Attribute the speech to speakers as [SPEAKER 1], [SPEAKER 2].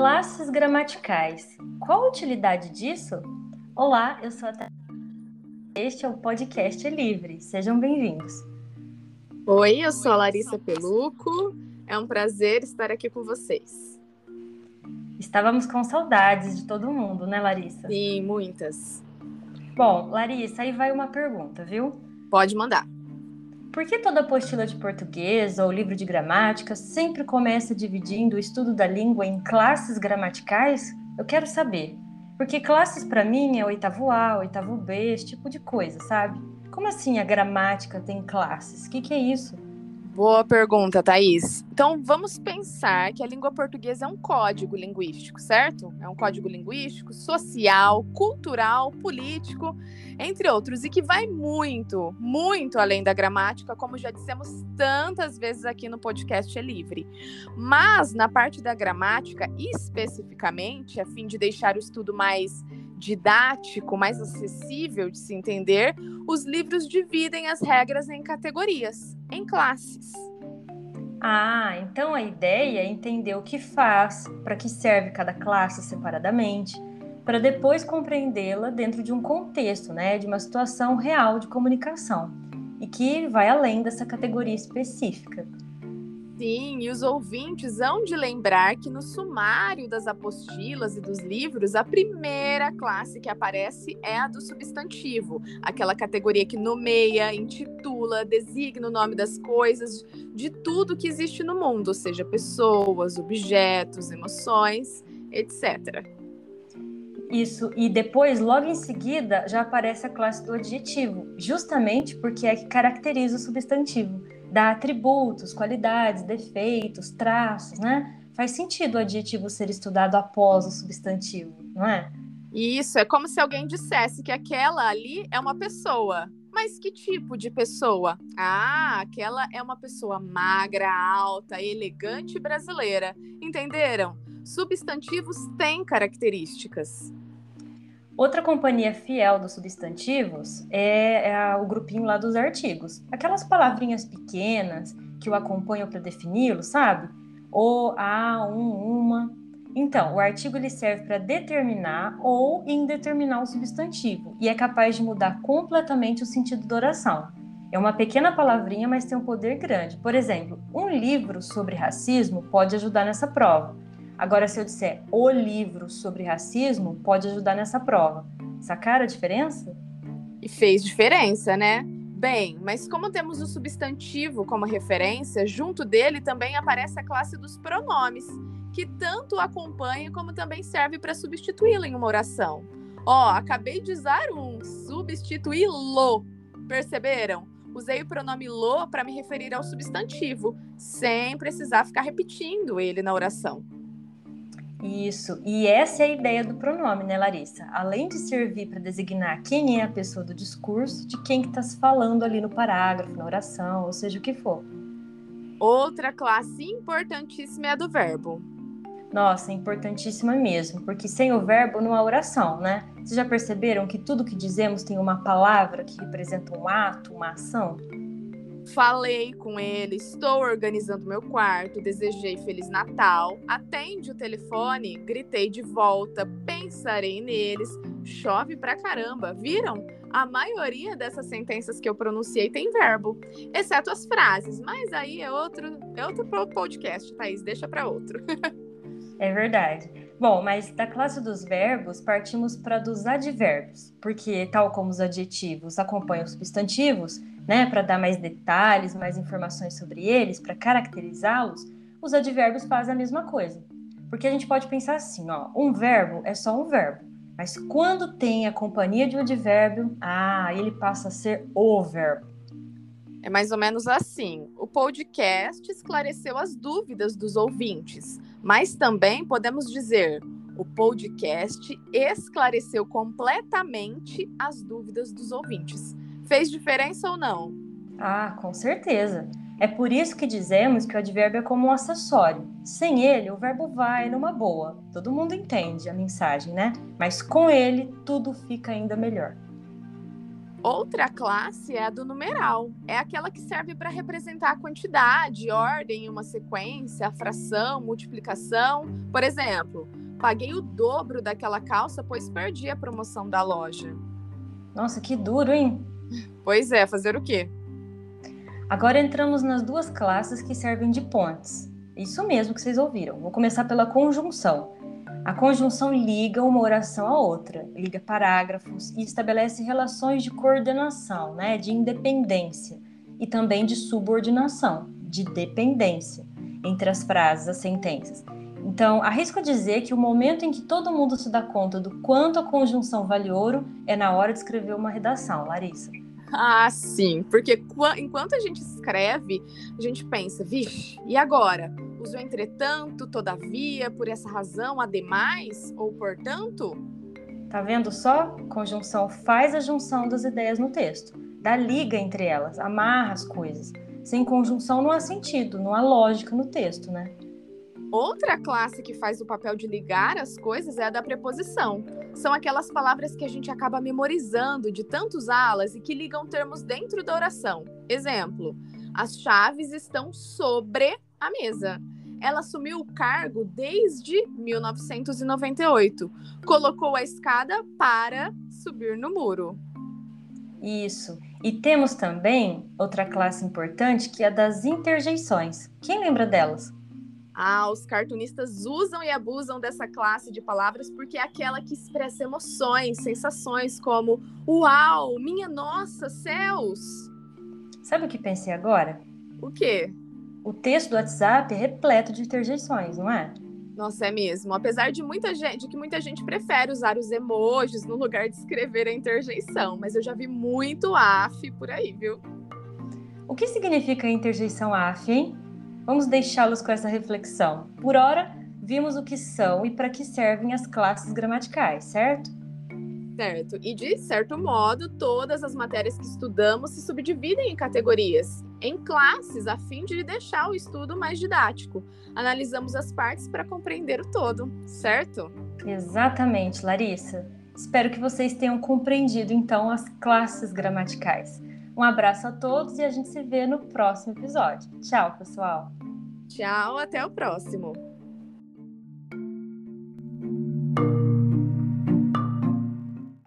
[SPEAKER 1] Classes gramaticais. Qual a utilidade disso? Olá, eu sou a Thaís. Este é o podcast Livre. Sejam bem-vindos.
[SPEAKER 2] Oi, eu sou a Larissa Peluco. É um prazer estar aqui com vocês.
[SPEAKER 1] Estávamos com saudades de todo mundo, né, Larissa?
[SPEAKER 2] Sim, muitas.
[SPEAKER 1] Bom, Larissa, aí vai uma pergunta, viu?
[SPEAKER 2] Pode mandar.
[SPEAKER 1] Por que toda apostila de português ou livro de gramática sempre começa dividindo o estudo da língua em classes gramaticais? Eu quero saber. Porque classes para mim é oitavo A, oitavo B, esse tipo de coisa, sabe? Como assim a gramática tem classes? O que, que é isso?
[SPEAKER 2] Boa pergunta, Thaís. Então, vamos pensar que a língua portuguesa é um código linguístico, certo? É um código linguístico, social, cultural, político, entre outros, e que vai muito, muito além da gramática, como já dissemos tantas vezes aqui no podcast É Livre. Mas, na parte da gramática, especificamente, a fim de deixar o estudo mais didático, mais acessível de se entender, os livros dividem as regras em categorias, em classes.
[SPEAKER 1] Ah, então a ideia é entender o que faz, para que serve cada classe separadamente, para depois compreendê-la dentro de um contexto, né, de uma situação real de comunicação e que vai além dessa categoria específica.
[SPEAKER 2] Sim, e os ouvintes hão de lembrar que no sumário das apostilas e dos livros, a primeira classe que aparece é a do substantivo, aquela categoria que nomeia, intitula, designa o nome das coisas, de tudo que existe no mundo, seja pessoas, objetos, emoções, etc.
[SPEAKER 1] Isso, e depois, logo em seguida, já aparece a classe do adjetivo, justamente porque é que caracteriza o substantivo dá atributos, qualidades, defeitos, traços, né? Faz sentido o adjetivo ser estudado após o substantivo, não é?
[SPEAKER 2] Isso, é como se alguém dissesse que aquela ali é uma pessoa. Mas que tipo de pessoa? Ah, aquela é uma pessoa magra, alta, elegante brasileira. Entenderam? Substantivos têm características.
[SPEAKER 1] Outra companhia fiel dos substantivos é, é o grupinho lá dos artigos. Aquelas palavrinhas pequenas que o acompanham para defini-lo, sabe? O, a, um, uma. Então, o artigo ele serve para determinar ou indeterminar o substantivo e é capaz de mudar completamente o sentido da oração. É uma pequena palavrinha, mas tem um poder grande. Por exemplo, um livro sobre racismo pode ajudar nessa prova. Agora, se eu disser o livro sobre racismo, pode ajudar nessa prova. Sacaram a diferença?
[SPEAKER 2] E fez diferença, né? Bem, mas como temos o substantivo como referência, junto dele também aparece a classe dos pronomes, que tanto acompanha como também serve para substituí-lo em uma oração. Ó, oh, acabei de usar um substituí-lo. Perceberam? Usei o pronome lo para me referir ao substantivo, sem precisar ficar repetindo ele na oração.
[SPEAKER 1] Isso, e essa é a ideia do pronome, né, Larissa? Além de servir para designar quem é a pessoa do discurso, de quem que está se falando ali no parágrafo, na oração, ou seja o que for.
[SPEAKER 2] Outra classe importantíssima é a do verbo.
[SPEAKER 1] Nossa, importantíssima mesmo, porque sem o verbo não há oração, né? Vocês já perceberam que tudo que dizemos tem uma palavra que representa um ato, uma ação?
[SPEAKER 2] Falei com ele, estou organizando meu quarto, desejei Feliz Natal, atende o telefone, gritei de volta, pensarei neles, chove pra caramba. Viram? A maioria dessas sentenças que eu pronunciei tem verbo, exceto as frases, mas aí é outro, é outro podcast, Thaís, deixa para outro.
[SPEAKER 1] é verdade. Bom, mas da classe dos verbos, partimos para dos advérbios, porque, tal como os adjetivos acompanham os substantivos, né, para dar mais detalhes, mais informações sobre eles, para caracterizá-los, os advérbios fazem a mesma coisa. Porque a gente pode pensar assim, ó, um verbo é só um verbo, mas quando tem a companhia de um advérbio, ah, ele passa a ser o verbo.
[SPEAKER 2] É mais ou menos assim. O podcast esclareceu as dúvidas dos ouvintes, mas também podemos dizer o podcast esclareceu completamente as dúvidas dos ouvintes. Fez diferença ou não?
[SPEAKER 1] Ah, com certeza. É por isso que dizemos que o advérbio é como um acessório. Sem ele, o verbo vai numa boa. Todo mundo entende a mensagem, né? Mas com ele, tudo fica ainda melhor.
[SPEAKER 2] Outra classe é a do numeral. É aquela que serve para representar a quantidade, ordem em uma sequência, fração, multiplicação. Por exemplo, paguei o dobro daquela calça, pois perdi a promoção da loja.
[SPEAKER 1] Nossa, que duro, hein?
[SPEAKER 2] Pois é, fazer o quê?
[SPEAKER 1] Agora entramos nas duas classes que servem de pontes. Isso mesmo que vocês ouviram. Vou começar pela conjunção. A conjunção liga uma oração à outra, liga parágrafos e estabelece relações de coordenação, né, de independência e também de subordinação, de dependência entre as frases, as sentenças. Então, arrisco dizer que o momento em que todo mundo se dá conta do quanto a conjunção vale ouro é na hora de escrever uma redação, Larissa.
[SPEAKER 2] Ah, sim, porque enquanto a gente escreve, a gente pensa, vixe, e agora? Uso entretanto, todavia, por essa razão, ademais ou portanto?
[SPEAKER 1] Tá vendo só? Conjunção faz a junção das ideias no texto, dá liga entre elas, amarra as coisas. Sem conjunção não há sentido, não há lógica no texto, né?
[SPEAKER 2] Outra classe que faz o papel de ligar as coisas é a da preposição. São aquelas palavras que a gente acaba memorizando de tanto usá-las e que ligam termos dentro da oração. Exemplo: as chaves estão sobre a mesa. Ela assumiu o cargo desde 1998. Colocou a escada para subir no muro.
[SPEAKER 1] Isso. E temos também outra classe importante que é a das interjeições. Quem lembra delas?
[SPEAKER 2] Ah, os cartunistas usam e abusam dessa classe de palavras porque é aquela que expressa emoções, sensações como uau, minha nossa, céus.
[SPEAKER 1] Sabe o que pensei agora?
[SPEAKER 2] O quê?
[SPEAKER 1] O texto do WhatsApp é repleto de interjeições, não é?
[SPEAKER 2] Nossa, é mesmo. Apesar de muita gente, de que muita gente prefere usar os emojis no lugar de escrever a interjeição, mas eu já vi muito AF por aí, viu?
[SPEAKER 1] O que significa interjeição AF, hein? Vamos deixá-los com essa reflexão. Por ora, vimos o que são e para que servem as classes gramaticais, certo?
[SPEAKER 2] Certo. E de certo modo, todas as matérias que estudamos se subdividem em categorias, em classes, a fim de deixar o estudo mais didático. Analisamos as partes para compreender o todo, certo?
[SPEAKER 1] Exatamente, Larissa. Espero que vocês tenham compreendido então as classes gramaticais. Um abraço a todos e a gente se vê no próximo episódio. Tchau, pessoal!
[SPEAKER 2] Tchau, até o próximo!